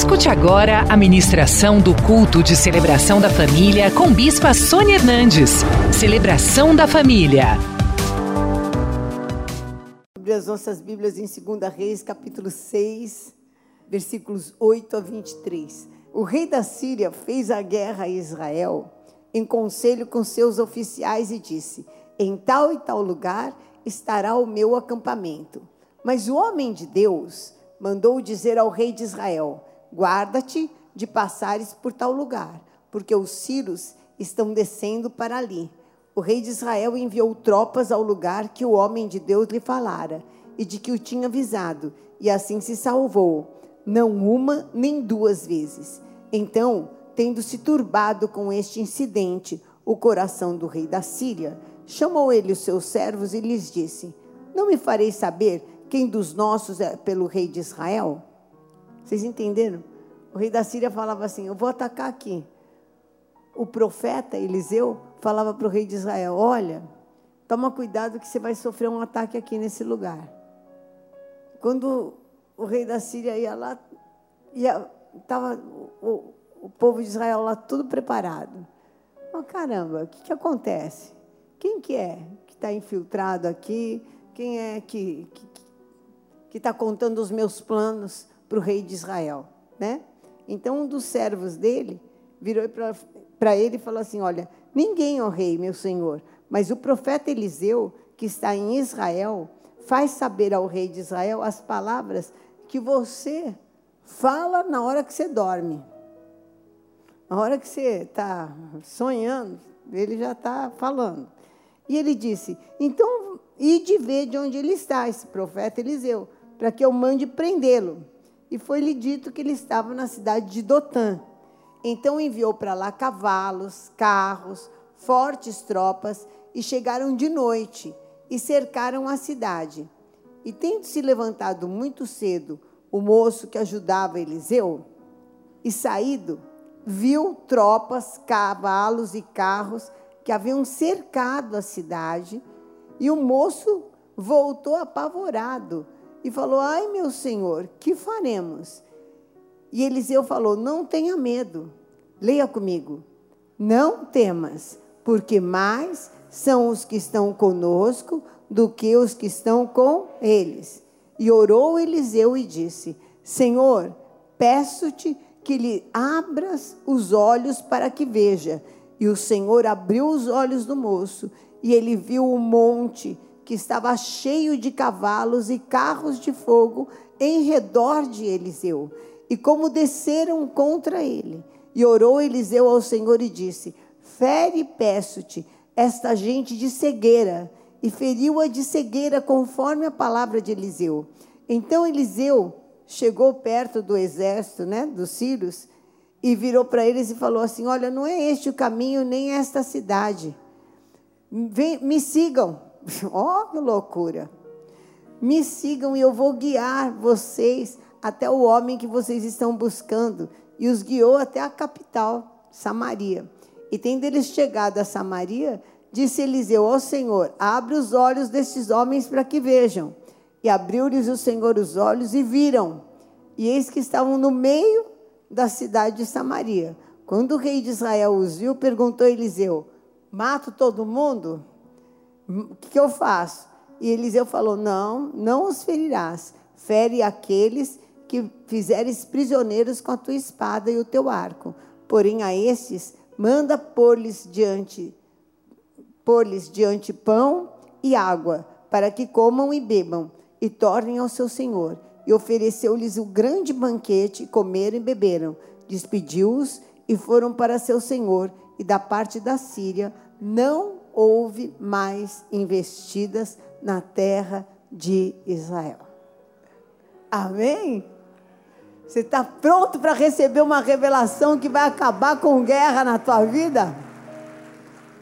Escute agora a ministração do culto de celebração da família com Bispa Sônia Hernandes. Celebração da família. Abre as nossas Bíblias em 2 Reis, capítulo 6, versículos 8 a 23. O rei da Síria fez a guerra a Israel em conselho com seus oficiais e disse: Em tal e tal lugar estará o meu acampamento. Mas o homem de Deus mandou dizer ao rei de Israel: Guarda-te de passares por tal lugar, porque os sírios estão descendo para ali. O rei de Israel enviou tropas ao lugar que o homem de Deus lhe falara e de que o tinha avisado, e assim se salvou, não uma nem duas vezes. Então, tendo se turbado com este incidente o coração do rei da Síria, chamou ele os seus servos e lhes disse: Não me farei saber quem dos nossos é pelo rei de Israel? Vocês entenderam? O rei da Síria falava assim: Eu vou atacar aqui. O profeta Eliseu falava para o rei de Israel: Olha, toma cuidado que você vai sofrer um ataque aqui nesse lugar. Quando o rei da Síria ia lá, estava o, o, povo de Israel lá tudo preparado. Oh, caramba, o que, que acontece? Quem que é que está infiltrado aqui? Quem é que está contando os meus planos? para o rei de Israel, né? Então um dos servos dele virou para ele e falou assim: Olha, ninguém, ó rei, meu senhor, mas o profeta Eliseu, que está em Israel, faz saber ao rei de Israel as palavras que você fala na hora que você dorme. Na hora que você está sonhando, ele já está falando. E ele disse: Então, ide ver de onde ele está, esse profeta Eliseu, para que eu mande prendê-lo e foi-lhe dito que ele estava na cidade de Dotã. Então enviou para lá cavalos, carros, fortes tropas, e chegaram de noite e cercaram a cidade. E tendo se levantado muito cedo o moço que ajudava Eliseu, e saído, viu tropas, cavalos e carros que haviam cercado a cidade, e o moço voltou apavorado e falou: Ai, meu senhor, que faremos? E Eliseu falou: Não tenha medo. Leia comigo. Não temas, porque mais são os que estão conosco do que os que estão com eles. E orou Eliseu e disse: Senhor, peço-te que lhe abras os olhos para que veja. E o Senhor abriu os olhos do moço, e ele viu o monte que estava cheio de cavalos e carros de fogo em redor de Eliseu, e como desceram contra ele. E orou Eliseu ao Senhor e disse: Fere, peço-te, esta gente de cegueira. E feriu-a de cegueira, conforme a palavra de Eliseu. Então Eliseu chegou perto do exército, né, dos sírios, e virou para eles e falou assim: Olha, não é este o caminho, nem esta cidade. Vem, me sigam. Ó, oh, que loucura! Me sigam e eu vou guiar vocês até o homem que vocês estão buscando. E os guiou até a capital, Samaria. E tendo eles chegado a Samaria, disse Eliseu ao Senhor: Abre os olhos destes homens para que vejam. E abriu-lhes o Senhor os olhos e viram. E eis que estavam no meio da cidade de Samaria. Quando o rei de Israel os viu, perguntou Eliseu: Mato todo mundo? O que, eu faço? E Eliseu falou: Não, não os ferirás. Fere aqueles que fizeres prisioneiros com a tua espada e o teu arco. Porém, a estes, manda pôr-lhes diante, pôr-lhes diante pão e água, para que comam e bebam, e tornem ao seu senhor. E ofereceu-lhes o um grande banquete, comeram e beberam. Despediu-os e foram para seu senhor, e da parte da Síria não houve mais investidas na terra de Israel. Amém? Você está pronto para receber uma revelação que vai acabar com guerra na tua vida?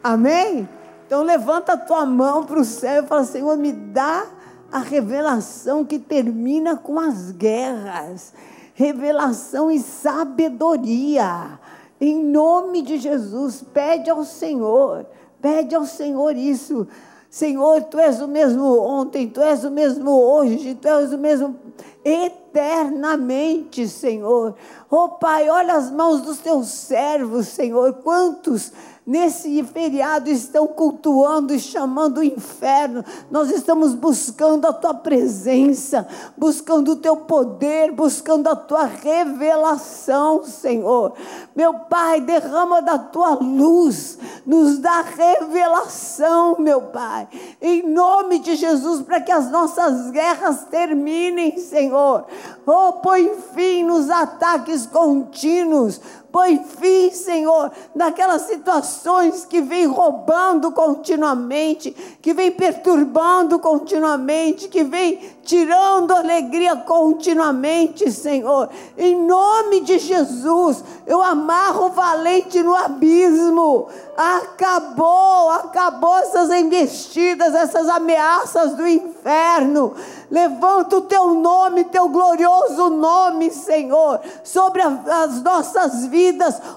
Amém? Então levanta a tua mão para o céu e fala: Senhor, me dá a revelação que termina com as guerras. Revelação e sabedoria. Em nome de Jesus, pede ao Senhor. Pede ao Senhor isso. Senhor, tu és o mesmo ontem, tu és o mesmo hoje, tu és o mesmo eternamente, Senhor. Oh Pai, olha as mãos dos teus servos, Senhor. Quantos nesse feriado estão cultuando e chamando o inferno. Nós estamos buscando a tua presença, buscando o teu poder, buscando a tua revelação, Senhor. Meu Pai, derrama da tua luz, nos dá revelação, meu Pai, em nome de Jesus, para que as nossas guerras terminem, Senhor. Oh, põe fim nos ataques contínuos Põe fim, Senhor, naquelas situações que vem roubando continuamente, que vem perturbando continuamente, que vem tirando alegria continuamente, Senhor. Em nome de Jesus, eu amarro o valente no abismo. Acabou, acabou essas investidas, essas ameaças do inferno. Levanta o teu nome, teu glorioso nome, Senhor, sobre as nossas vidas.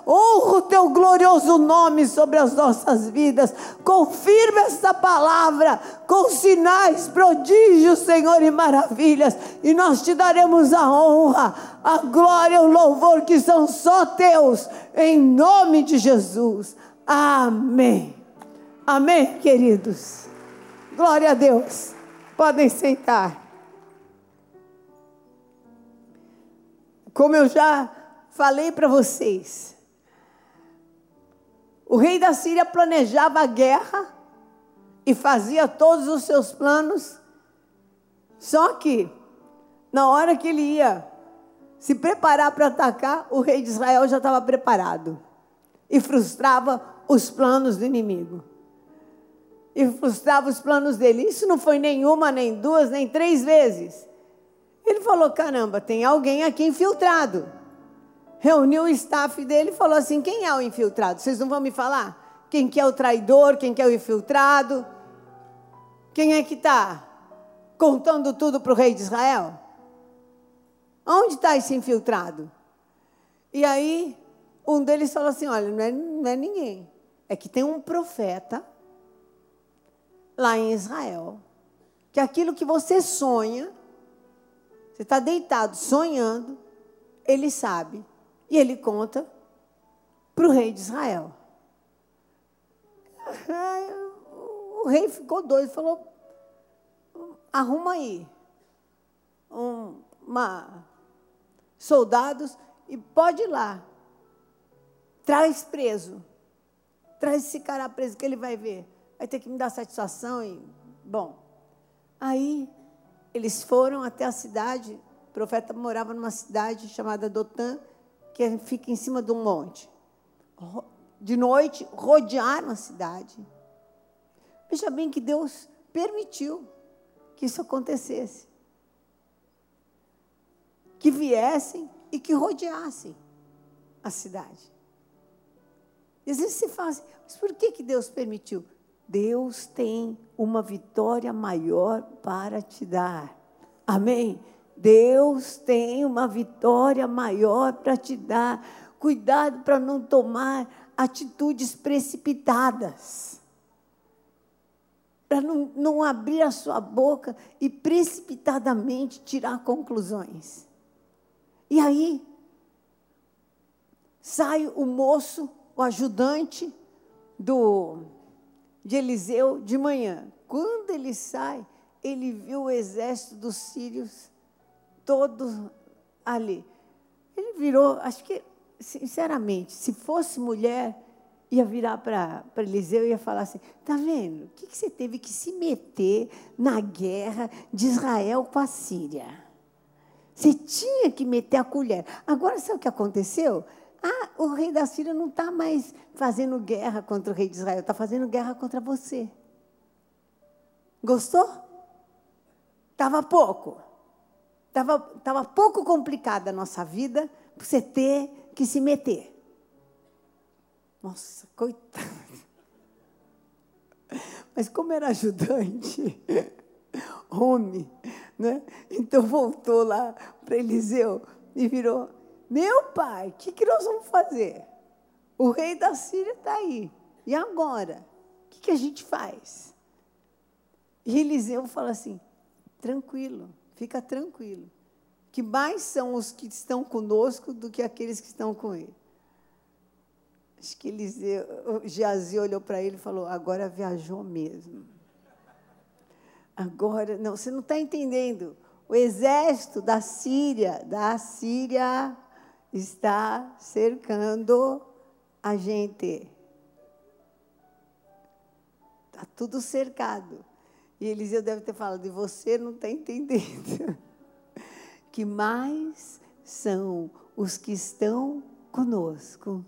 Honra o teu glorioso nome sobre as nossas vidas. Confirma essa palavra com sinais, prodígios, Senhor, e maravilhas. E nós te daremos a honra, a glória o louvor que são só teus, em nome de Jesus. Amém. Amém, queridos. Glória a Deus. Podem sentar. Como eu já falei para vocês, o rei da Síria planejava a guerra e fazia todos os seus planos, só que, na hora que ele ia se preparar para atacar, o rei de Israel já estava preparado e frustrava os planos do inimigo. E frustrava os planos dele. Isso não foi nenhuma, nem duas, nem três vezes. Ele falou: caramba, tem alguém aqui infiltrado. Reuniu o staff dele e falou assim: quem é o infiltrado? Vocês não vão me falar? Quem que é o traidor? Quem que é o infiltrado? Quem é que está contando tudo para o rei de Israel? Onde está esse infiltrado? E aí, um deles falou assim: olha, não é, não é ninguém. É que tem um profeta lá em Israel, que aquilo que você sonha, você está deitado sonhando, ele sabe. E ele conta para o rei de Israel. O rei ficou doido, falou: arruma aí um, uma, soldados e pode ir lá. Traz preso. Traz esse cara preso que ele vai ver. Vai ter que me dar satisfação e. Bom. Aí eles foram até a cidade. O profeta morava numa cidade chamada Dotã, que fica em cima de um monte. De noite, rodearam a cidade. Veja bem que Deus permitiu que isso acontecesse. Que viessem e que rodeassem a cidade. E às vezes você fala assim, mas por que, que Deus permitiu? Deus tem uma vitória maior para te dar. Amém? Deus tem uma vitória maior para te dar. Cuidado para não tomar atitudes precipitadas. Para não, não abrir a sua boca e precipitadamente tirar conclusões. E aí, sai o moço, o ajudante do, de Eliseu de manhã. Quando ele sai, ele viu o exército dos sírios todo ali. Ele virou, acho que, sinceramente, se fosse mulher, ia virar para Eliseu e ia falar assim: está vendo? O que, que você teve que se meter na guerra de Israel com a Síria? Você tinha que meter a colher. Agora, sabe o que aconteceu? Ah, o rei da Síria não está mais fazendo guerra contra o rei de Israel, está fazendo guerra contra você. Gostou? Estava pouco. Estava tava pouco complicada a nossa vida para você ter que se meter. Nossa, coitado. Mas como era ajudante, homem, né? Então voltou lá para Eliseu e virou: Meu pai, o que, que nós vamos fazer? O rei da Síria está aí. E agora? O que, que a gente faz? E Eliseu fala assim: tranquilo, fica tranquilo. que mais são os que estão conosco do que aqueles que estão com ele. Acho que Eliseu, Geazi olhou para ele e falou: agora viajou mesmo. Agora, não, você não está entendendo. O exército da Síria, da Síria, está cercando a gente. Está tudo cercado. E Eliseu deve ter falado, e você não está entendendo. Que mais são os que estão conosco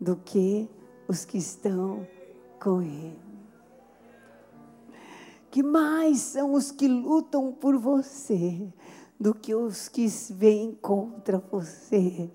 do que os que estão com Ele. Que mais são os que lutam por você do que os que vêm contra você.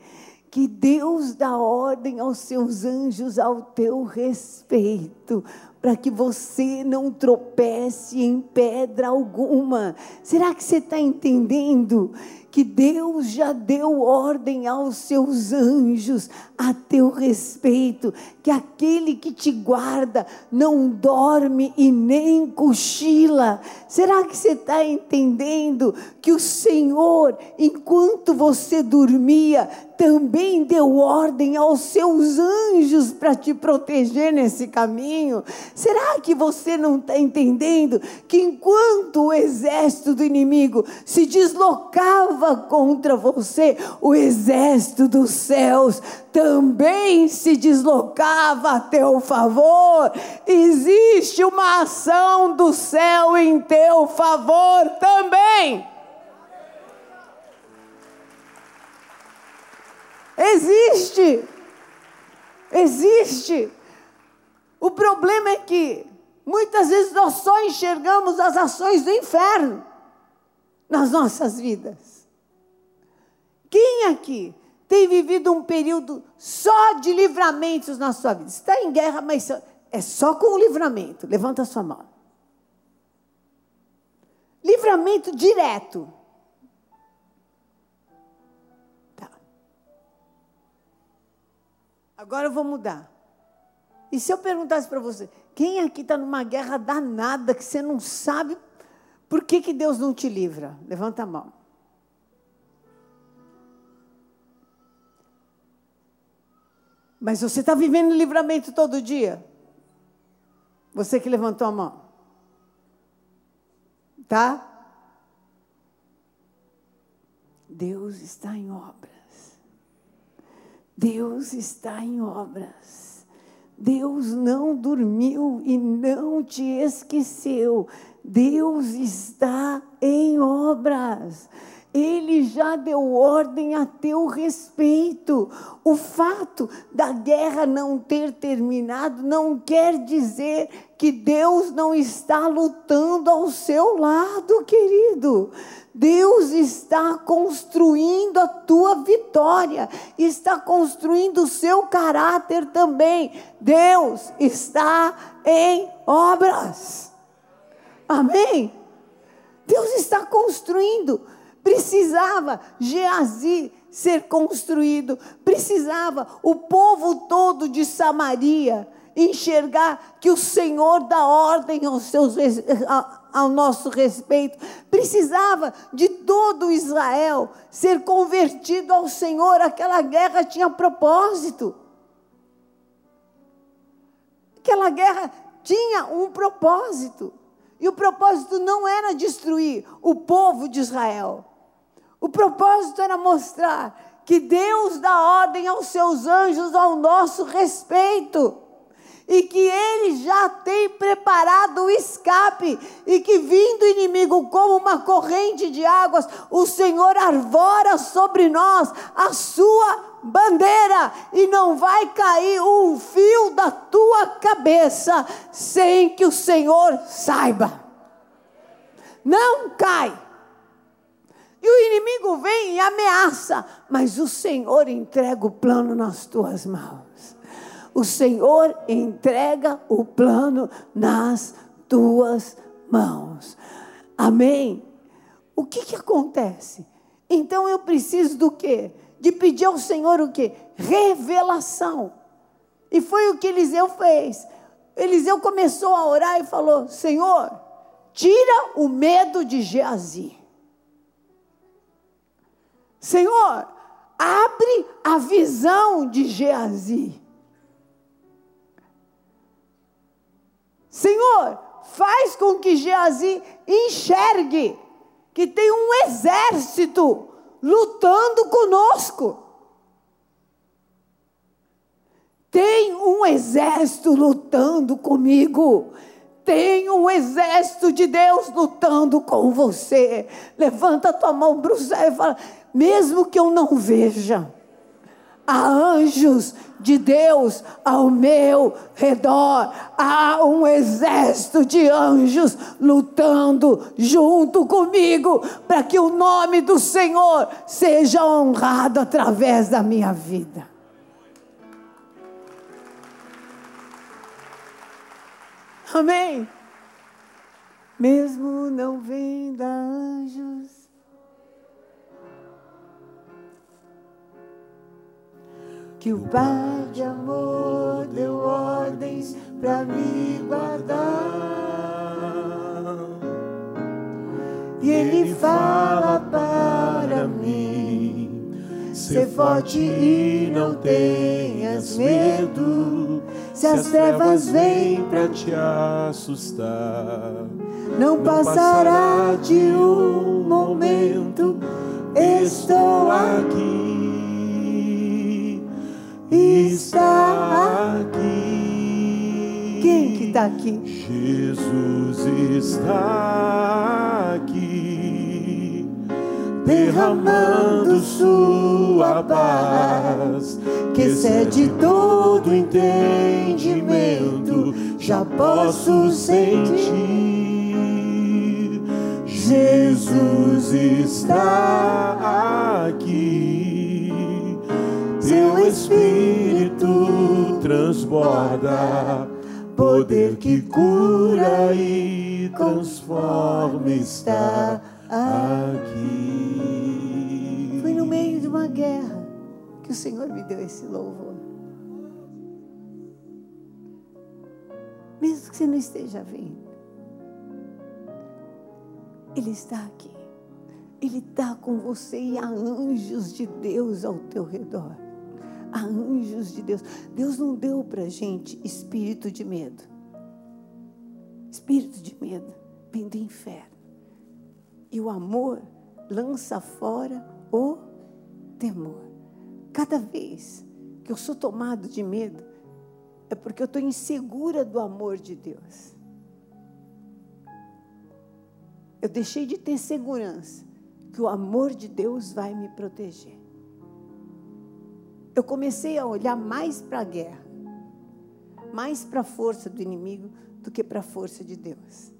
Que Deus dá ordem aos seus anjos ao teu respeito, para que você não tropece em pedra alguma. Será que você está entendendo? que Deus já deu ordem aos seus anjos a teu respeito, que aquele que te guarda não dorme e nem cochila. Será que você está entendendo que o Senhor, enquanto você dormia, também deu ordem aos seus anjos para te proteger nesse caminho? Será que você não está entendendo que enquanto o exército do inimigo se deslocava contra você, o exército dos céus também se deslocava a teu favor? Existe uma ação do céu em teu favor também. Existe. Existe. O problema é que muitas vezes nós só enxergamos as ações do inferno nas nossas vidas. Quem aqui tem vivido um período só de livramentos na sua vida? Está em guerra, mas é só com o livramento. Levanta a sua mão. Livramento direto. Agora eu vou mudar. E se eu perguntasse para você, quem aqui está numa guerra danada que você não sabe por que, que Deus não te livra? Levanta a mão. Mas você está vivendo livramento todo dia? Você que levantou a mão. Tá? Deus está em obra. Deus está em obras. Deus não dormiu e não te esqueceu. Deus está em obras. Ele já deu ordem a teu respeito. O fato da guerra não ter terminado não quer dizer que Deus não está lutando ao seu lado, querido. Deus está construindo a tua vitória, está construindo o seu caráter também. Deus está em obras. Amém? Deus está construindo. Precisava Geazi ser construído, precisava o povo todo de Samaria enxergar que o Senhor dá ordem aos seus, ao nosso respeito. Precisava de todo Israel ser convertido ao Senhor. Aquela guerra tinha propósito. Aquela guerra tinha um propósito. E o propósito não era destruir o povo de Israel. O propósito era mostrar que Deus dá ordem aos seus anjos ao nosso respeito e que ele já tem preparado o escape, e que vindo o inimigo como uma corrente de águas, o Senhor arvora sobre nós a sua bandeira, e não vai cair um fio da tua cabeça sem que o Senhor saiba. Não cai. E o inimigo vem e ameaça, mas o Senhor entrega o plano nas tuas mãos o Senhor entrega o plano nas tuas mãos. Amém? O que, que acontece? Então eu preciso do quê? De pedir ao Senhor o quê? Revelação. E foi o que Eliseu fez. Eliseu começou a orar e falou: Senhor, tira o medo de Geazi. Senhor, abre a visão de Geazi. Senhor, faz com que Geazi enxergue que tem um exército lutando conosco. Tem um exército lutando comigo. Tem um exército de Deus lutando com você. Levanta a tua mão para o céu e fala: mesmo que eu não veja, há anjos de Deus ao meu redor. Há um exército de anjos lutando junto comigo para que o nome do Senhor seja honrado através da minha vida. Amém. Mesmo não vendo anjos. Que o Pai de amor deu ordens para me guardar. E Ele fala para mim: ser forte e não tenhas medo se as trevas vêm para te assustar, não passará de um momento. Estou aqui, está aqui. Quem que está aqui? Jesus está aqui, derramando sua paz. Que excede todo entendimento, já posso sentir. Jesus está aqui, seu Espírito transborda, poder que cura e transforma está aqui. Foi no meio de uma guerra que o Senhor me deu esse louvor. Mesmo que você não esteja vendo, Ele está aqui. Ele está com você e há anjos de Deus ao teu redor. Há anjos de Deus. Deus não deu para gente espírito de medo. Espírito de medo vem do inferno. E o amor lança fora o temor. Cada vez que eu sou tomado de medo, é porque eu estou insegura do amor de Deus. Eu deixei de ter segurança que o amor de Deus vai me proteger. Eu comecei a olhar mais para a guerra, mais para a força do inimigo do que para a força de Deus.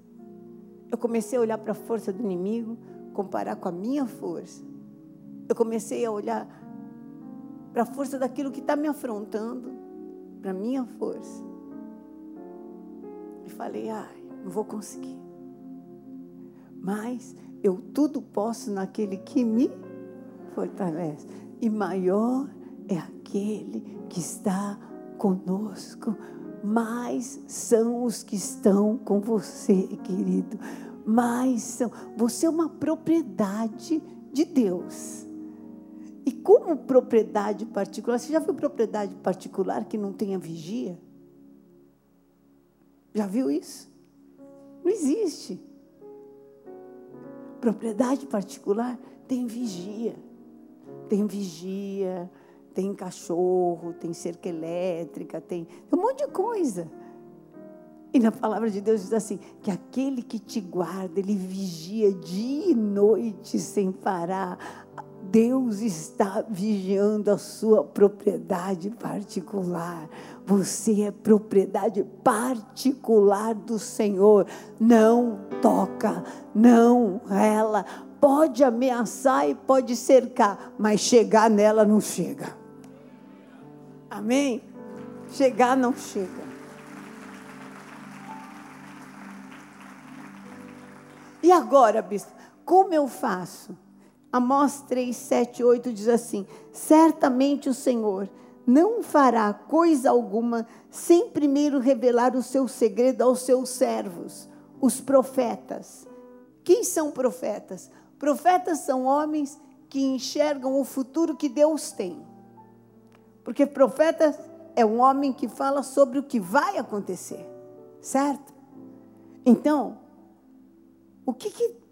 Eu comecei a olhar para a força do inimigo, comparar com a minha força. Eu comecei a olhar para a força daquilo que está me afrontando, para a minha força. E falei, ai, não vou conseguir. Mas eu tudo posso naquele que me fortalece. E maior é aquele que está conosco. Mais são os que estão com você, querido. Mais são. Você é uma propriedade de Deus. E como propriedade particular, você já viu propriedade particular que não tenha vigia? Já viu isso? Não existe. Propriedade particular tem vigia. Tem vigia, tem cachorro, tem cerca elétrica, tem, um monte de coisa. E na palavra de Deus diz assim: que aquele que te guarda, ele vigia dia e noite sem parar. Deus está vigiando a sua propriedade particular. Você é propriedade particular do Senhor. Não toca, não rela. Pode ameaçar e pode cercar, mas chegar nela não chega. Amém? Chegar não chega. E agora, bispo, como eu faço? Amós 3, 7, 8 diz assim: Certamente o Senhor não fará coisa alguma sem primeiro revelar o seu segredo aos seus servos, os profetas. Quem são profetas? Profetas são homens que enxergam o futuro que Deus tem. Porque profeta é um homem que fala sobre o que vai acontecer, certo? Então, o que, que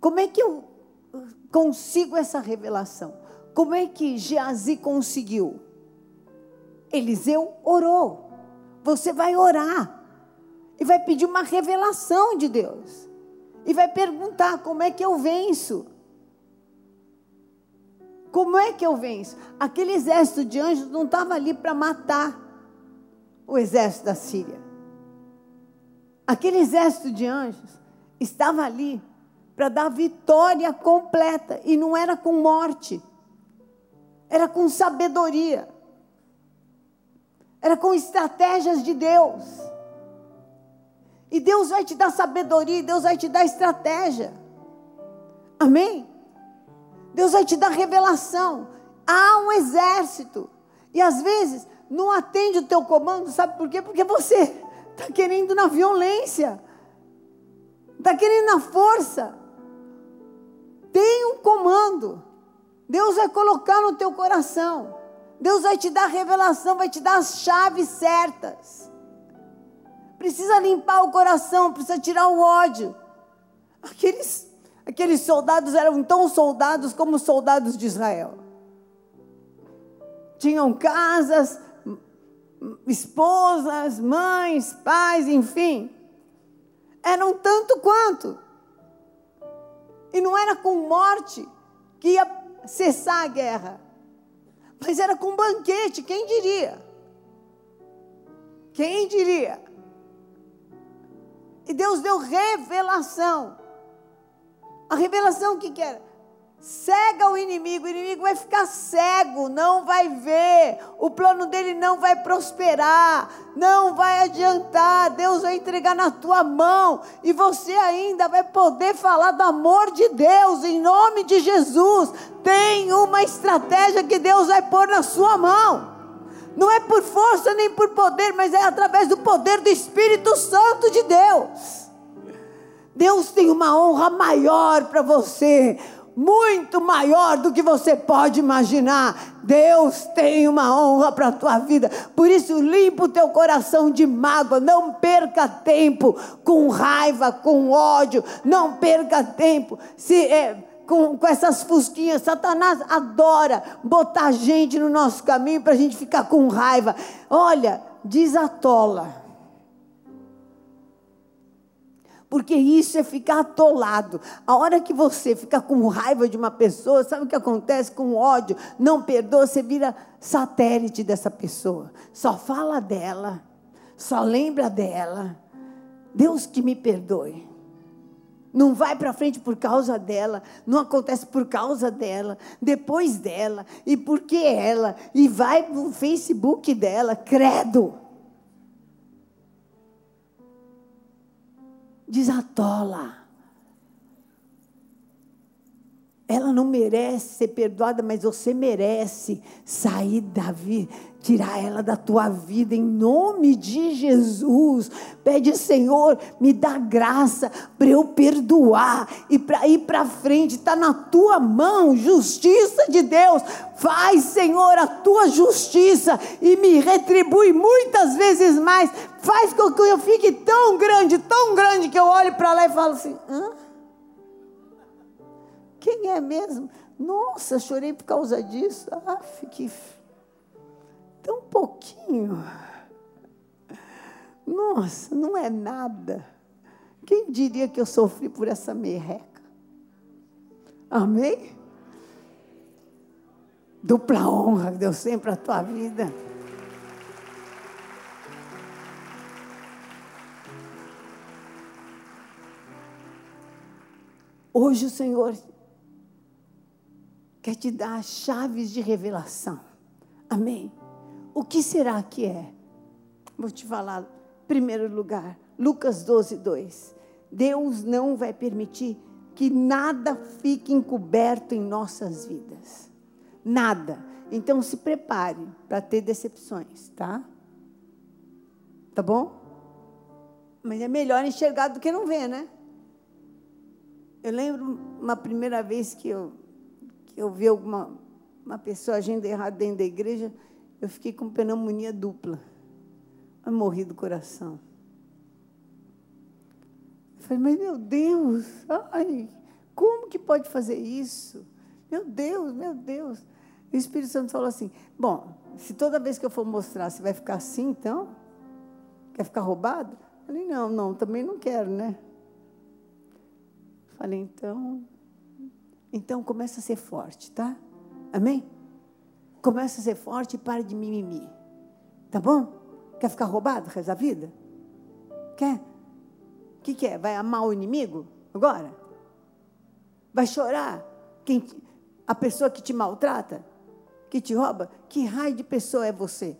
como é que eu consigo essa revelação? Como é que Geazi conseguiu? Eliseu orou. Você vai orar e vai pedir uma revelação de Deus. E vai perguntar: como é que eu venço? Como é que eu venço? Aquele exército de anjos não estava ali para matar o exército da Síria. Aquele exército de anjos estava ali para dar vitória completa. E não era com morte, era com sabedoria, era com estratégias de Deus. E Deus vai te dar sabedoria, Deus vai te dar estratégia. Amém? Deus vai te dar revelação. Há um exército. E às vezes não atende o teu comando, sabe por quê? Porque você está querendo na violência, está querendo na força. Tem um comando. Deus vai colocar no teu coração. Deus vai te dar revelação, vai te dar as chaves certas. Precisa limpar o coração, precisa tirar o ódio. Aqueles, aqueles soldados eram tão soldados como os soldados de Israel. Tinham casas, esposas, mães, pais, enfim. Eram tanto quanto. E não era com morte que ia cessar a guerra. Mas era com banquete, quem diria? Quem diria? E Deus deu revelação. A revelação que, que era? Cega o inimigo, o inimigo vai ficar cego, não vai ver, o plano dele não vai prosperar, não vai adiantar. Deus vai entregar na tua mão e você ainda vai poder falar do amor de Deus em nome de Jesus. Tem uma estratégia que Deus vai pôr na sua mão. Não é por força nem por poder, mas é através do poder do Espírito Santo de Deus. Deus tem uma honra maior para você muito maior do que você pode imaginar. Deus tem uma honra para a tua vida. Por isso, limpa o teu coração de mágoa. Não perca tempo com raiva, com ódio. Não perca tempo. Se, é, com, com essas fusquinhas. Satanás adora botar gente no nosso caminho para a gente ficar com raiva. Olha, desatola porque isso é ficar atolado. A hora que você fica com raiva de uma pessoa, sabe o que acontece com ódio? Não perdoa, você vira satélite dessa pessoa. Só fala dela, só lembra dela. Deus que me perdoe. Não vai para frente por causa dela, não acontece por causa dela, depois dela, e porque ela, e vai no Facebook dela, credo. Desatola. Ela não merece ser perdoada, mas você merece sair da vida, tirar ela da tua vida em nome de Jesus. Pede, Senhor, me dá graça para eu perdoar e para ir para frente. Está na tua mão, justiça de Deus. Faz, Senhor, a tua justiça e me retribui muitas vezes mais. Faz com que eu fique tão grande, tão grande que eu olhe para lá e falo assim: hã? Quem é mesmo? Nossa, chorei por causa disso. Ah, que tão pouquinho. Nossa, não é nada. Quem diria que eu sofri por essa merreca? Amém? Dupla honra, deu sempre a tua vida. Hoje o Senhor quer te dar chaves de revelação. Amém? O que será que é? Vou te falar, primeiro lugar, Lucas 12, 2. Deus não vai permitir que nada fique encoberto em nossas vidas. Nada. Então se prepare para ter decepções, tá? Tá bom? Mas é melhor enxergar do que não ver, né? Eu lembro uma primeira vez que eu eu vi alguma uma pessoa agindo errado dentro da igreja, eu fiquei com pneumonia dupla. Eu morri do coração. Eu falei, mas meu Deus, ai, como que pode fazer isso? Meu Deus, meu Deus. E o Espírito Santo falou assim: Bom, se toda vez que eu for mostrar, você vai ficar assim, então? Quer ficar roubado? Eu falei: Não, não, também não quero, né? Falei: Então, então começa a ser forte, tá? Amém? Começa a ser forte e para de mimimi. Tá bom? Quer ficar roubado o da vida? Quer? O que, que é? Vai amar o inimigo agora? Vai chorar? Quem, a pessoa que te maltrata? Que te rouba? Que raio de pessoa é você?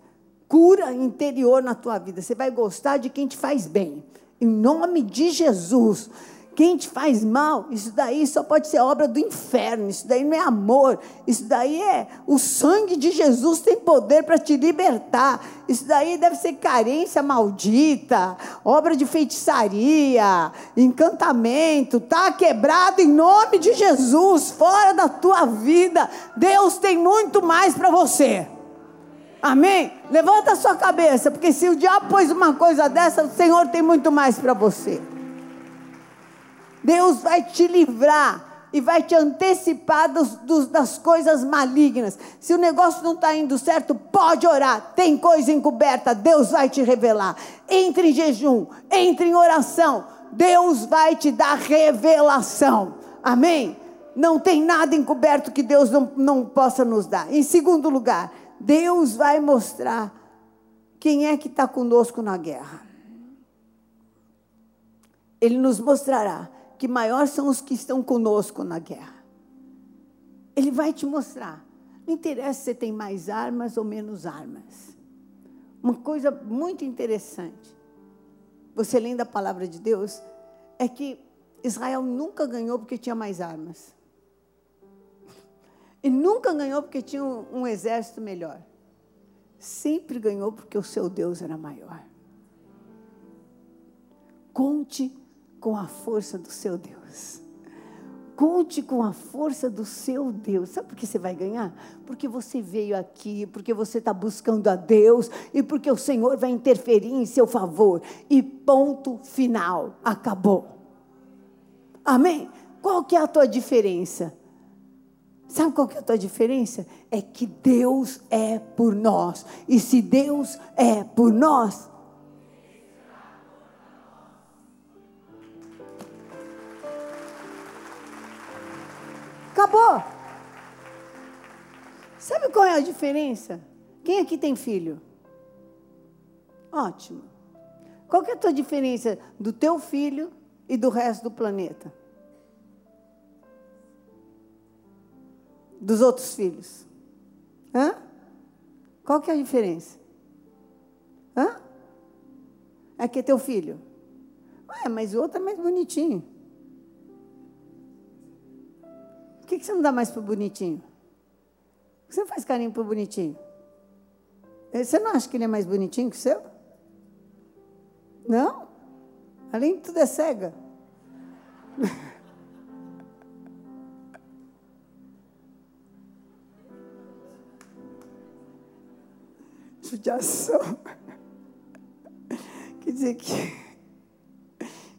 Cura interior na tua vida. Você vai gostar de quem te faz bem. Em nome de Jesus. Quem te faz mal, isso daí só pode ser obra do inferno, isso daí não é amor, isso daí é o sangue de Jesus tem poder para te libertar, isso daí deve ser carência maldita, obra de feitiçaria, encantamento, tá quebrado em nome de Jesus, fora da tua vida, Deus tem muito mais para você. Amém? Levanta a sua cabeça, porque se o diabo pôs uma coisa dessa, o Senhor tem muito mais para você. Deus vai te livrar e vai te antecipar dos, dos, das coisas malignas. Se o negócio não está indo certo, pode orar. Tem coisa encoberta, Deus vai te revelar. Entre em jejum, entre em oração. Deus vai te dar revelação. Amém? Não tem nada encoberto que Deus não, não possa nos dar. Em segundo lugar, Deus vai mostrar quem é que está conosco na guerra. Ele nos mostrará que maiores são os que estão conosco na guerra. Ele vai te mostrar. Não interessa se você tem mais armas ou menos armas. Uma coisa muito interessante, você lendo a palavra de Deus, é que Israel nunca ganhou porque tinha mais armas. E nunca ganhou porque tinha um, um exército melhor. Sempre ganhou porque o seu Deus era maior. Conte com a força do seu Deus. Conte com a força do seu Deus. Sabe por que você vai ganhar? Porque você veio aqui, porque você está buscando a Deus e porque o Senhor vai interferir em seu favor. E ponto final. Acabou. Amém? Qual que é a tua diferença? Sabe qual que é a tua diferença? É que Deus é por nós. E se Deus é por nós, Acabou. Sabe qual é a diferença? Quem aqui tem filho? Ótimo. Qual que é a tua diferença do teu filho e do resto do planeta? Dos outros filhos? Hã? Qual que é a diferença? Hã? É que é teu filho. Ué, mas o outro é mais bonitinho. Por que, você não dá mais para o bonitinho? Por que você não faz carinho para o bonitinho? Eh, você não acha que ele é mais bonitinho que o seu? Não? Além de tudo é cega. Judiação. Quer dizer que.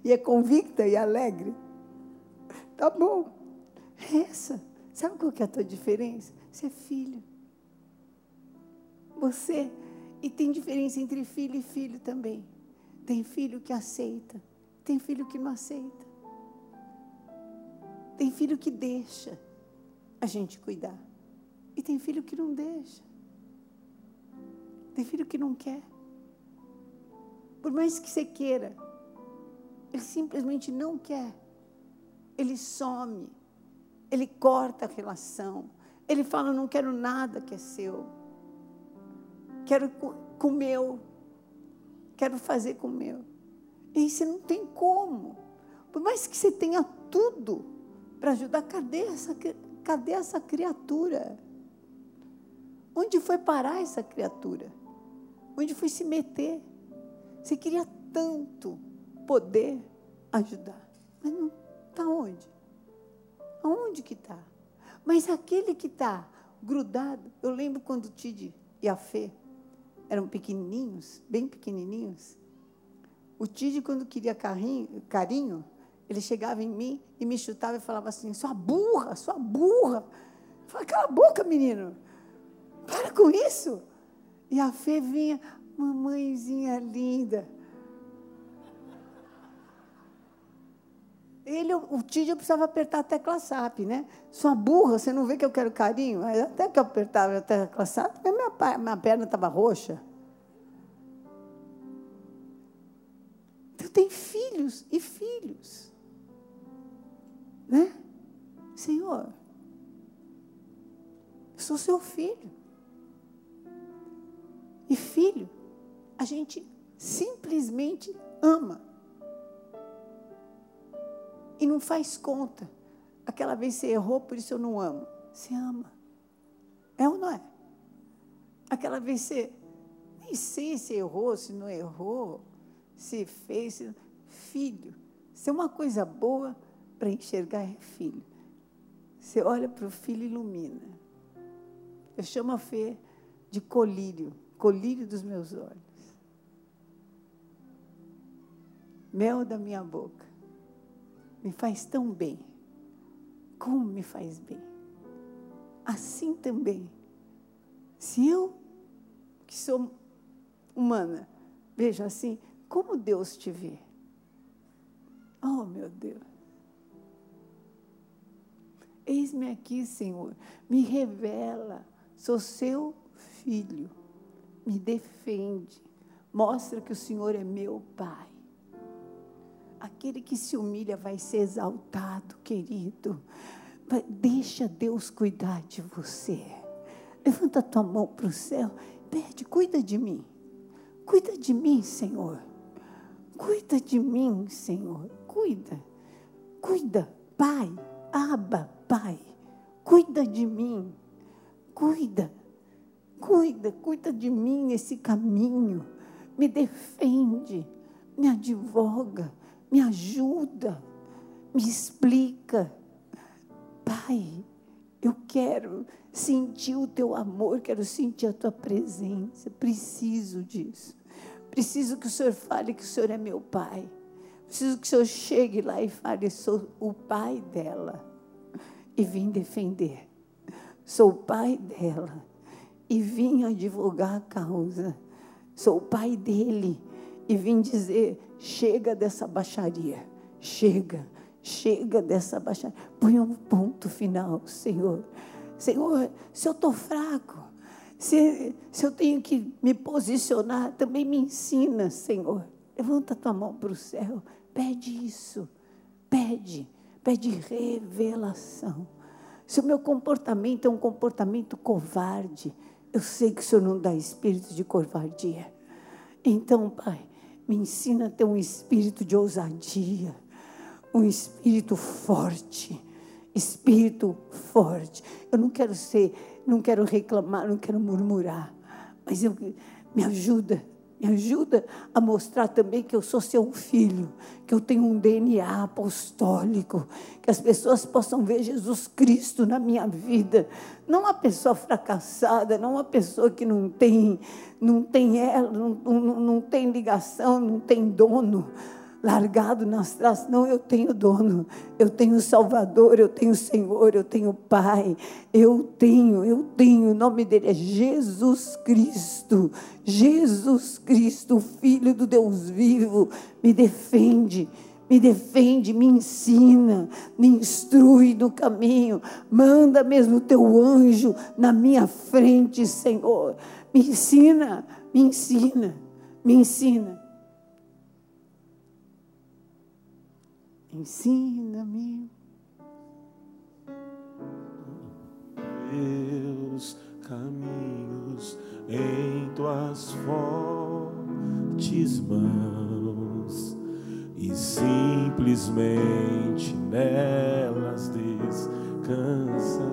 E é convicta e alegre. Tá bom. É essa. Sabe qual que é a tua diferença? Você é filho. Você. E tem diferença entre filho e filho também. Tem filho que aceita. Tem filho que não aceita. Tem filho que deixa a gente cuidar. E tem filho que não deixa. Tem filho que não quer. Por mais que você queira, ele simplesmente não quer. Ele some ele corta a relação. Ele fala: não quero nada que é seu. Quero com o meu. Quero fazer com o meu. E você não tem como. Por mais que você tenha tudo para ajudar, cadê essa, cadê essa criatura? Onde foi parar essa criatura? Onde foi se meter? Você queria tanto poder ajudar, mas não está onde? Aonde que está? Mas aquele que está grudado, eu lembro quando o Tid e a Fê eram pequenininhos, bem pequenininhos. O Tid, quando queria carinho, ele chegava em mim e me chutava e falava assim: sua burra, sua burra. Eu falava, cala a boca, menino. Para com isso. E a Fê vinha, mamãezinha linda. Ele, o Tídio precisava apertar a tecla SAP, né? Sua burra, você não vê que eu quero carinho? Até que eu apertava a tecla SAP, minha, minha perna estava roxa. Então tem filhos e filhos. Né? Senhor, eu sou seu filho. E filho, a gente simplesmente ama e não faz conta. Aquela vez você errou, por isso eu não amo. Você ama. É ou não é? Aquela vez você nem sei se errou, se não errou, se fez. Se... Filho, se é uma coisa boa para enxergar é filho. Você olha para o filho e ilumina. Eu chamo a fé de colírio, colírio dos meus olhos. Mel da minha boca me faz tão bem. Como me faz bem. Assim também, se eu, que sou humana, vejo assim, como Deus te vê? Oh, meu Deus. Eis-me aqui, Senhor, me revela, sou seu filho, me defende, mostra que o Senhor é meu Pai. Aquele que se humilha vai ser exaltado, querido. Deixa Deus cuidar de você. Levanta tua mão para o céu. Pede, cuida de mim. Cuida de mim, Senhor. Cuida de mim, Senhor. Cuida. Cuida, Pai. Aba, Pai. Cuida de mim. Cuida. Cuida, cuida de mim nesse caminho. Me defende. Me advoga me ajuda, me explica. Pai, eu quero sentir o teu amor, quero sentir a tua presença, preciso disso. Preciso que o Senhor fale que o Senhor é meu pai. Preciso que o Senhor chegue lá e fale: sou o pai dela e vim defender. Sou o pai dela e vim advogar a causa. Sou o pai dele e vim dizer: chega dessa baixaria, chega, chega dessa baixaria. Põe um ponto final, Senhor. Senhor, se eu estou fraco, se, se eu tenho que me posicionar, também me ensina, Senhor. Levanta tua mão para o céu, pede isso, pede, pede revelação. Se o meu comportamento é um comportamento covarde, eu sei que o Senhor não dá espírito de covardia. Então, Pai, me ensina a ter um espírito de ousadia, um espírito forte, espírito forte. Eu não quero ser, não quero reclamar, não quero murmurar, mas eu, me ajuda me ajuda a mostrar também que eu sou seu filho, que eu tenho um DNA apostólico, que as pessoas possam ver Jesus Cristo na minha vida. Não uma pessoa fracassada, não uma pessoa que não tem, não tem ela, não, não, não tem ligação, não tem dono largado nas traças. Não, eu tenho dono, eu tenho Salvador, eu tenho Senhor, eu tenho Pai, eu tenho, eu tenho. O nome dele é Jesus Cristo. Jesus Cristo, Filho do Deus vivo, me defende. Me defende, me ensina, me instrui no caminho. Manda mesmo o teu anjo na minha frente, Senhor. Me ensina, me ensina, me ensina. Ensina-me. Teus caminhos em tuas fortes mãos e simplesmente nelas descansa.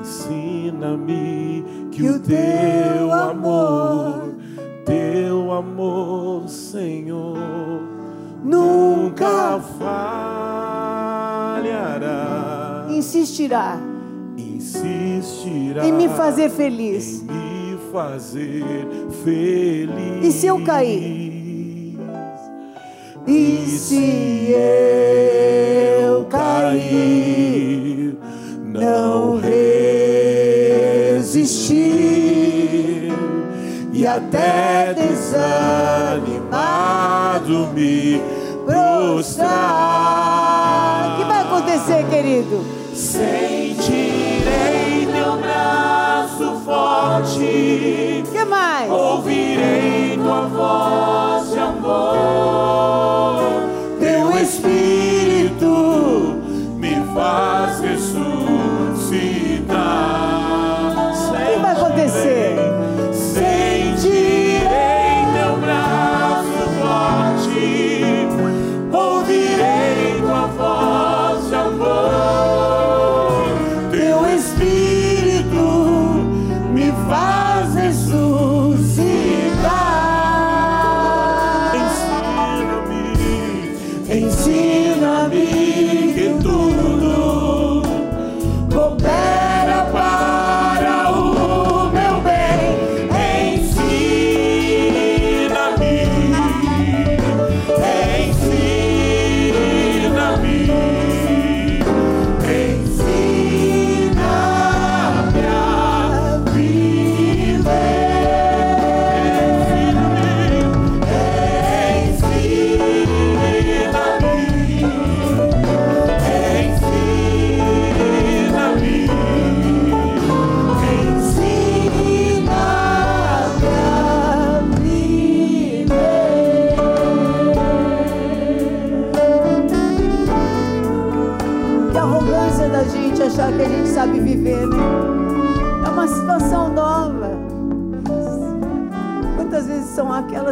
Ensina-me que o teu Senhor, nunca falha. insistirá insistirá em me fazer feliz. em me fazer feliz. E se eu cair? E se eu cair, não resistir e até desanimado me prostrar. O que vai acontecer, querido? Sentirei teu braço forte, O que mais? ouvirei tua voz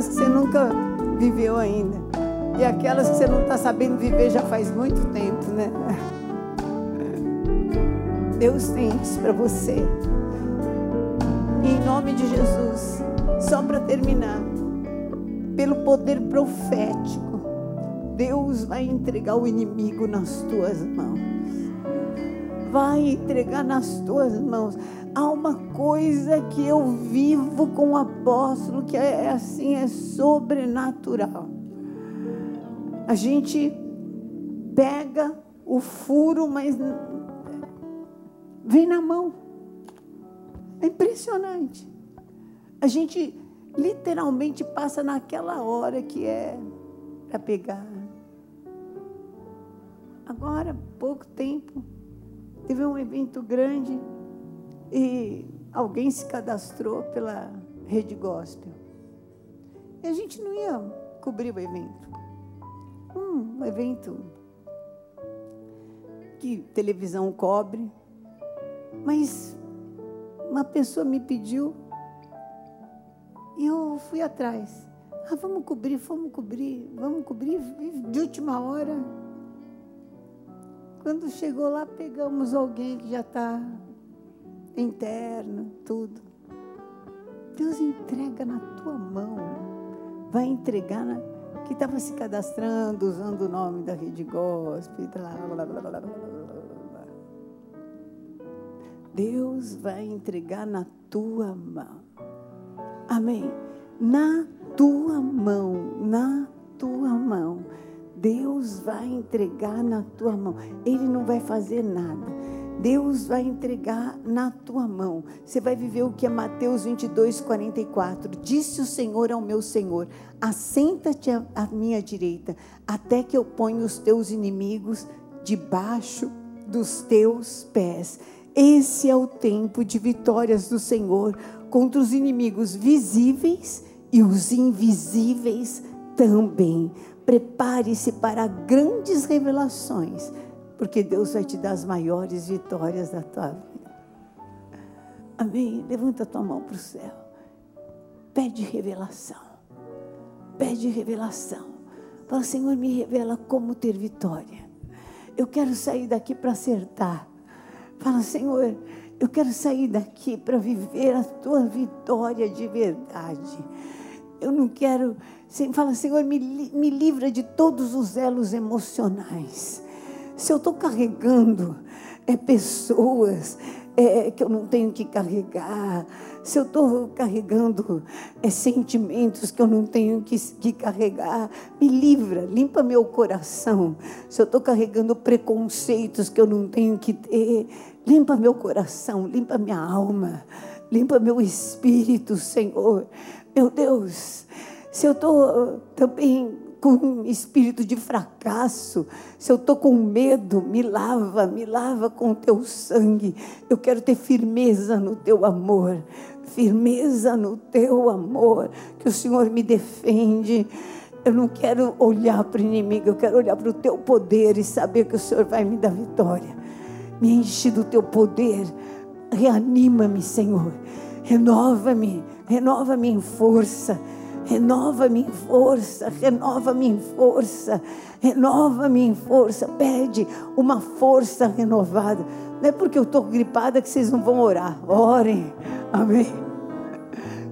aquelas que você nunca viveu ainda? E aquelas que você não está sabendo viver já faz muito tempo, né? Deus tem isso para você. E em nome de Jesus, só para terminar, pelo poder profético, Deus vai entregar o inimigo nas tuas mãos. Vai entregar nas tuas mãos. Há uma coisa que eu vivo com o apóstolo que é assim, é sobrenatural. A gente pega o furo, mas vem na mão. É impressionante. A gente literalmente passa naquela hora que é para pegar. Agora, pouco tempo, teve um evento grande e alguém se cadastrou pela Rede Gospel. E a gente não ia cobrir o evento. Um evento que televisão cobre, mas uma pessoa me pediu e eu fui atrás. Ah, vamos cobrir, vamos cobrir, vamos cobrir. De última hora, quando chegou lá, pegamos alguém que já está interno, tudo. Deus entrega na tua mão. Vai entregar na, que estava se cadastrando, usando o nome da rede gospel. Blá, blá, blá. Deus vai entregar na tua mão. Amém. Na tua mão, na tua mão. Deus vai entregar na tua mão. Ele não vai fazer nada. Deus vai entregar na tua mão. Você vai viver o que é Mateus 22, 44. Disse o Senhor ao meu Senhor: Assenta-te à minha direita, até que eu ponha os teus inimigos debaixo dos teus pés. Esse é o tempo de vitórias do Senhor contra os inimigos visíveis e os invisíveis também. Prepare-se para grandes revelações, porque Deus vai te dar as maiores vitórias da tua vida. Amém? Levanta tua mão para o céu. Pede revelação. Pede revelação. Fala, Senhor, me revela como ter vitória. Eu quero sair daqui para acertar. Fala, Senhor, eu quero sair daqui para viver a tua vitória de verdade. Eu não quero. Fala, Senhor, me, me livra de todos os elos emocionais. Se eu estou carregando é pessoas é, que eu não tenho que carregar, se eu estou carregando é, sentimentos que eu não tenho que, que carregar, me livra, limpa meu coração. Se eu estou carregando preconceitos que eu não tenho que ter, limpa meu coração, limpa minha alma, limpa meu espírito, Senhor. Meu Deus, se eu estou também com espírito de fracasso, se eu estou com medo, me lava, me lava com o teu sangue. Eu quero ter firmeza no teu amor, firmeza no teu amor, que o Senhor me defende. Eu não quero olhar para o inimigo, eu quero olhar para o teu poder e saber que o Senhor vai me dar vitória. Me enche do teu poder, reanima-me, Senhor, renova-me, renova-me em força Renova-me em força, renova-me em força, renova-me em força. Pede uma força renovada. Não é porque eu estou gripada que vocês não vão orar. Orem. Amém.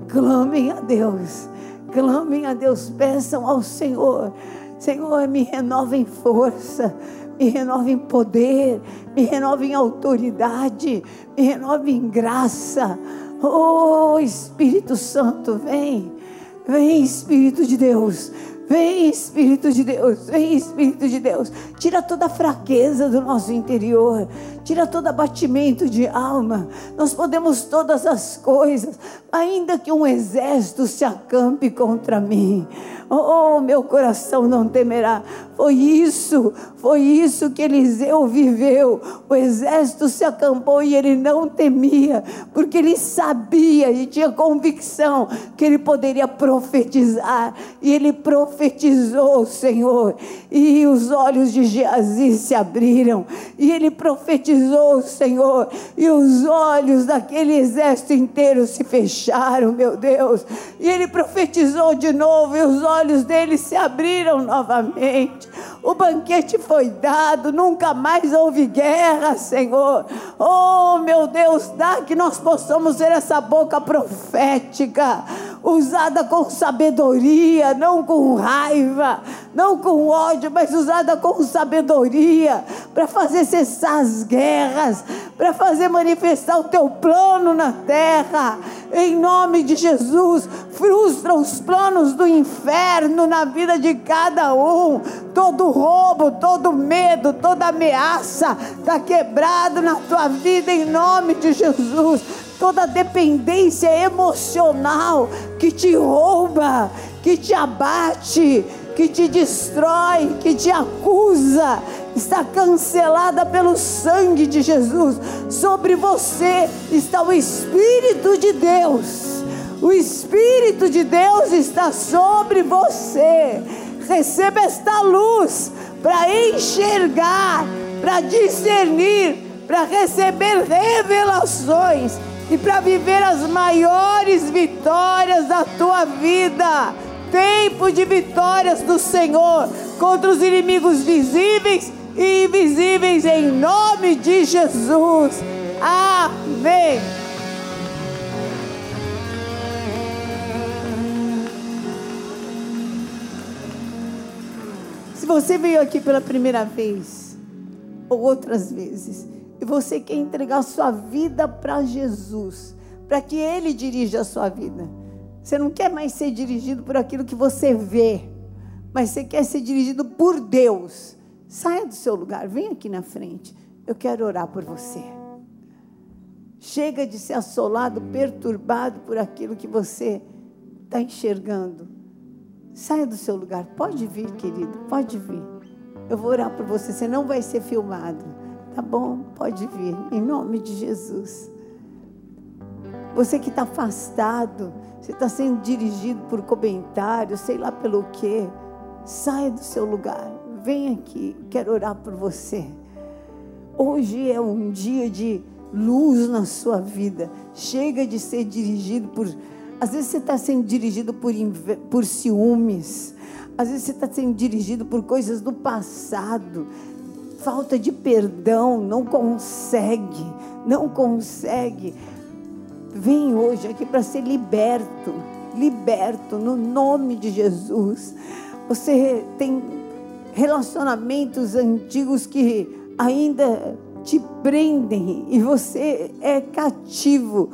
Clamem a Deus. Clamem a Deus. Peçam ao Senhor. Senhor, me renova em força. Me renova em poder. Me renova em autoridade. Me renova em graça. Oh, Espírito Santo, vem. Vem, Espírito de Deus. Vem, Espírito de Deus. Vem, Espírito de Deus. Tira toda a fraqueza do nosso interior. Tira todo abatimento de alma. Nós podemos todas as coisas, ainda que um exército se acampe contra mim. Oh, meu coração não temerá. Foi isso, foi isso que Eliseu viveu. O exército se acampou e ele não temia, porque ele sabia e tinha convicção que ele poderia profetizar. E ele profetizou, Senhor. E os olhos de Geazi se abriram. E ele profetizou, Senhor. E os olhos daquele exército inteiro se fecharam, meu Deus. E ele profetizou de novo, e os olhos deles se abriram novamente. O banquete foi dado, nunca mais houve guerra, Senhor. Oh, meu Deus, dá que nós possamos ser essa boca profética, usada com sabedoria, não com raiva, não com ódio, mas usada com sabedoria, para fazer cessar as guerras, para fazer manifestar o teu plano na terra. Em nome de Jesus, frustra os planos do inferno na vida de cada um. Todo roubo, todo medo, toda ameaça está quebrado na tua vida em nome de Jesus. Toda dependência emocional que te rouba, que te abate, que te destrói, que te acusa, está cancelada pelo sangue de Jesus. Sobre você está o Espírito de Deus. O Espírito de Deus está sobre você. Receba esta luz para enxergar, para discernir, para receber revelações e para viver as maiores vitórias da tua vida tempo de vitórias do Senhor contra os inimigos visíveis e invisíveis, em nome de Jesus. Amém. Você veio aqui pela primeira vez, ou outras vezes, e você quer entregar sua vida para Jesus, para que Ele dirija a sua vida você não quer mais ser dirigido por aquilo que você vê, mas você quer ser dirigido por Deus. Saia do seu lugar, vem aqui na frente. Eu quero orar por você. Chega de ser assolado, perturbado por aquilo que você está enxergando. Saia do seu lugar. Pode vir, querido, pode vir. Eu vou orar por você. Você não vai ser filmado. Tá bom? Pode vir. Em nome de Jesus. Você que está afastado você está sendo dirigido por comentários, sei lá pelo quê. Saia do seu lugar. Vem aqui. Quero orar por você. Hoje é um dia de luz na sua vida. Chega de ser dirigido por. Às vezes você está sendo dirigido por, por ciúmes. Às vezes você está sendo dirigido por coisas do passado. Falta de perdão. Não consegue. Não consegue vem hoje aqui para ser liberto, liberto no nome de Jesus. Você tem relacionamentos antigos que ainda te prendem e você é cativo.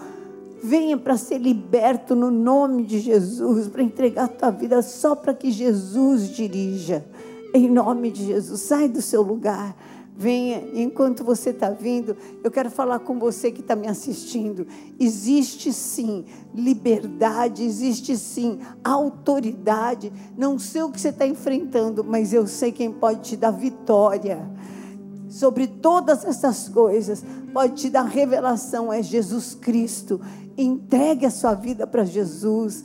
Venha para ser liberto no nome de Jesus, para entregar a tua vida só para que Jesus dirija. Em nome de Jesus, sai do seu lugar. Venha, enquanto você está vindo, eu quero falar com você que está me assistindo. Existe sim liberdade, existe sim autoridade. Não sei o que você está enfrentando, mas eu sei quem pode te dar vitória sobre todas essas coisas, pode te dar revelação, é Jesus Cristo. Entregue a sua vida para Jesus.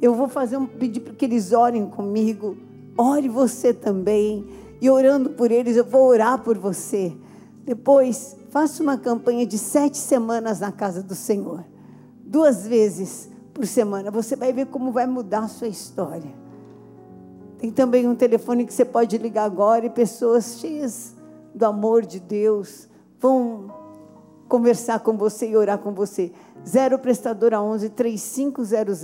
Eu vou fazer um pedir para que eles orem comigo. Ore você também. E orando por eles, eu vou orar por você. Depois, faça uma campanha de sete semanas na casa do Senhor. Duas vezes por semana. Você vai ver como vai mudar a sua história. Tem também um telefone que você pode ligar agora e pessoas cheias do amor de Deus vão conversar com você e orar com você. 0 prestadora 11 3500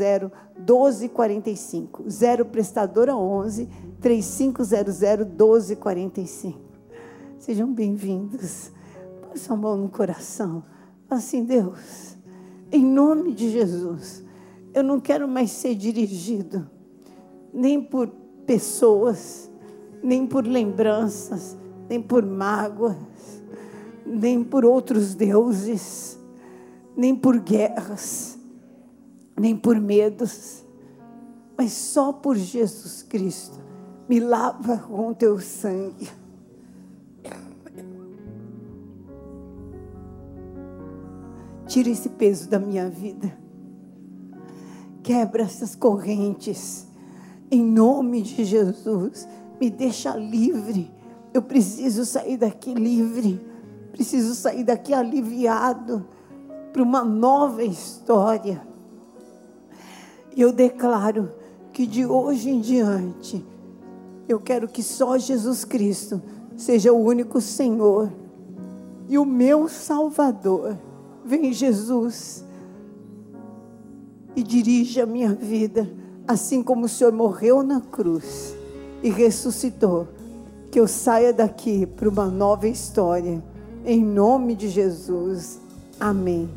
1245. 0 prestadora 11 3500 1245. Sejam bem-vindos. Põe sua mão no coração. Assim, Deus, em nome de Jesus, eu não quero mais ser dirigido nem por pessoas, nem por lembranças, nem por mágoas, nem por outros deuses, nem por guerras, nem por medos, mas só por Jesus Cristo. Me lava com teu sangue. Tira esse peso da minha vida. Quebra essas correntes. Em nome de Jesus, me deixa livre eu preciso sair daqui livre, preciso sair daqui aliviado para uma nova história. E eu declaro que de hoje em diante, eu quero que só Jesus Cristo seja o único Senhor e o meu Salvador. Vem, Jesus, e dirija a minha vida, assim como o Senhor morreu na cruz e ressuscitou que eu saia daqui para uma nova história. Em nome de Jesus. Amém.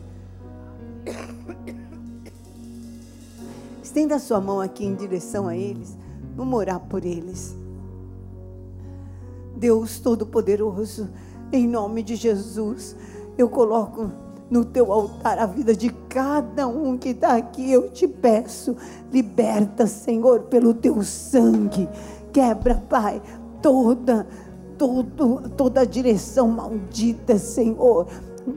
Estenda a sua mão aqui em direção a eles. Vamos orar por eles. Deus Todo-Poderoso, em nome de Jesus, eu coloco no teu altar a vida de cada um que está aqui. Eu te peço, liberta, Senhor, pelo teu sangue. Quebra, Pai, toda, todo, toda a direção maldita, Senhor.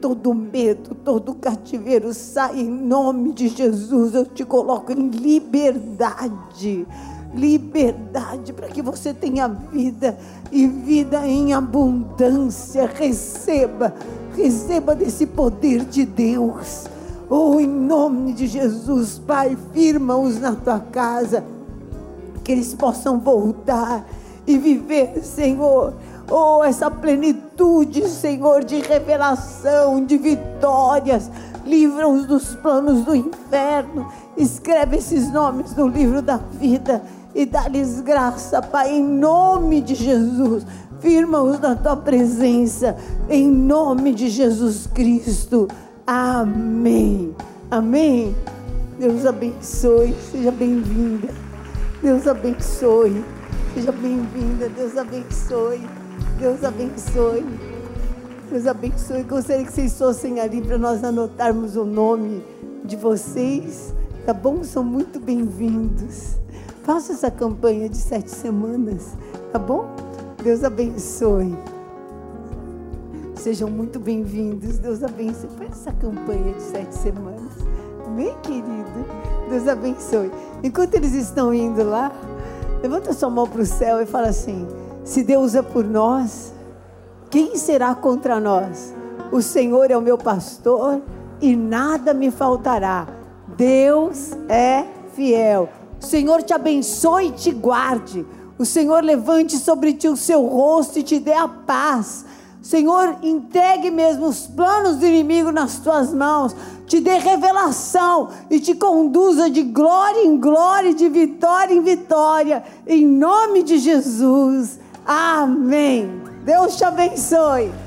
Todo medo, todo cativeiro sai em nome de Jesus. Eu te coloco em liberdade. Liberdade para que você tenha vida e vida em abundância. Receba, receba desse poder de Deus. Oh, em nome de Jesus, Pai, firma-os na tua casa, que eles possam voltar e viver, Senhor, oh, essa plenitude, Senhor, de revelação, de vitórias. Livra-os dos planos do inferno. Escreve esses nomes no livro da vida e dá-lhes graça, Pai, em nome de Jesus. Firma-os na tua presença, em nome de Jesus Cristo. Amém. Amém. Deus abençoe. Seja bem-vinda. Deus abençoe. Seja bem-vinda. Deus abençoe. Deus abençoe. Deus abençoe. Gostaria que vocês fossem ali para nós anotarmos o nome de vocês. Tá bom? São muito bem-vindos. Faça essa campanha de sete semanas. Tá bom? Deus abençoe. Sejam muito bem-vindos. Deus abençoe. Faz essa campanha de sete semanas. Amém, querido? Deus abençoe. Enquanto eles estão indo lá, Levanta sua mão para o céu e fala assim: se Deus é por nós, quem será contra nós? O Senhor é o meu pastor e nada me faltará. Deus é fiel. O Senhor te abençoe e te guarde. O Senhor levante sobre ti o seu rosto e te dê a paz. Senhor, entregue mesmo os planos do inimigo nas tuas mãos, te dê revelação e te conduza de glória em glória, de vitória em vitória, em nome de Jesus. Amém. Deus te abençoe.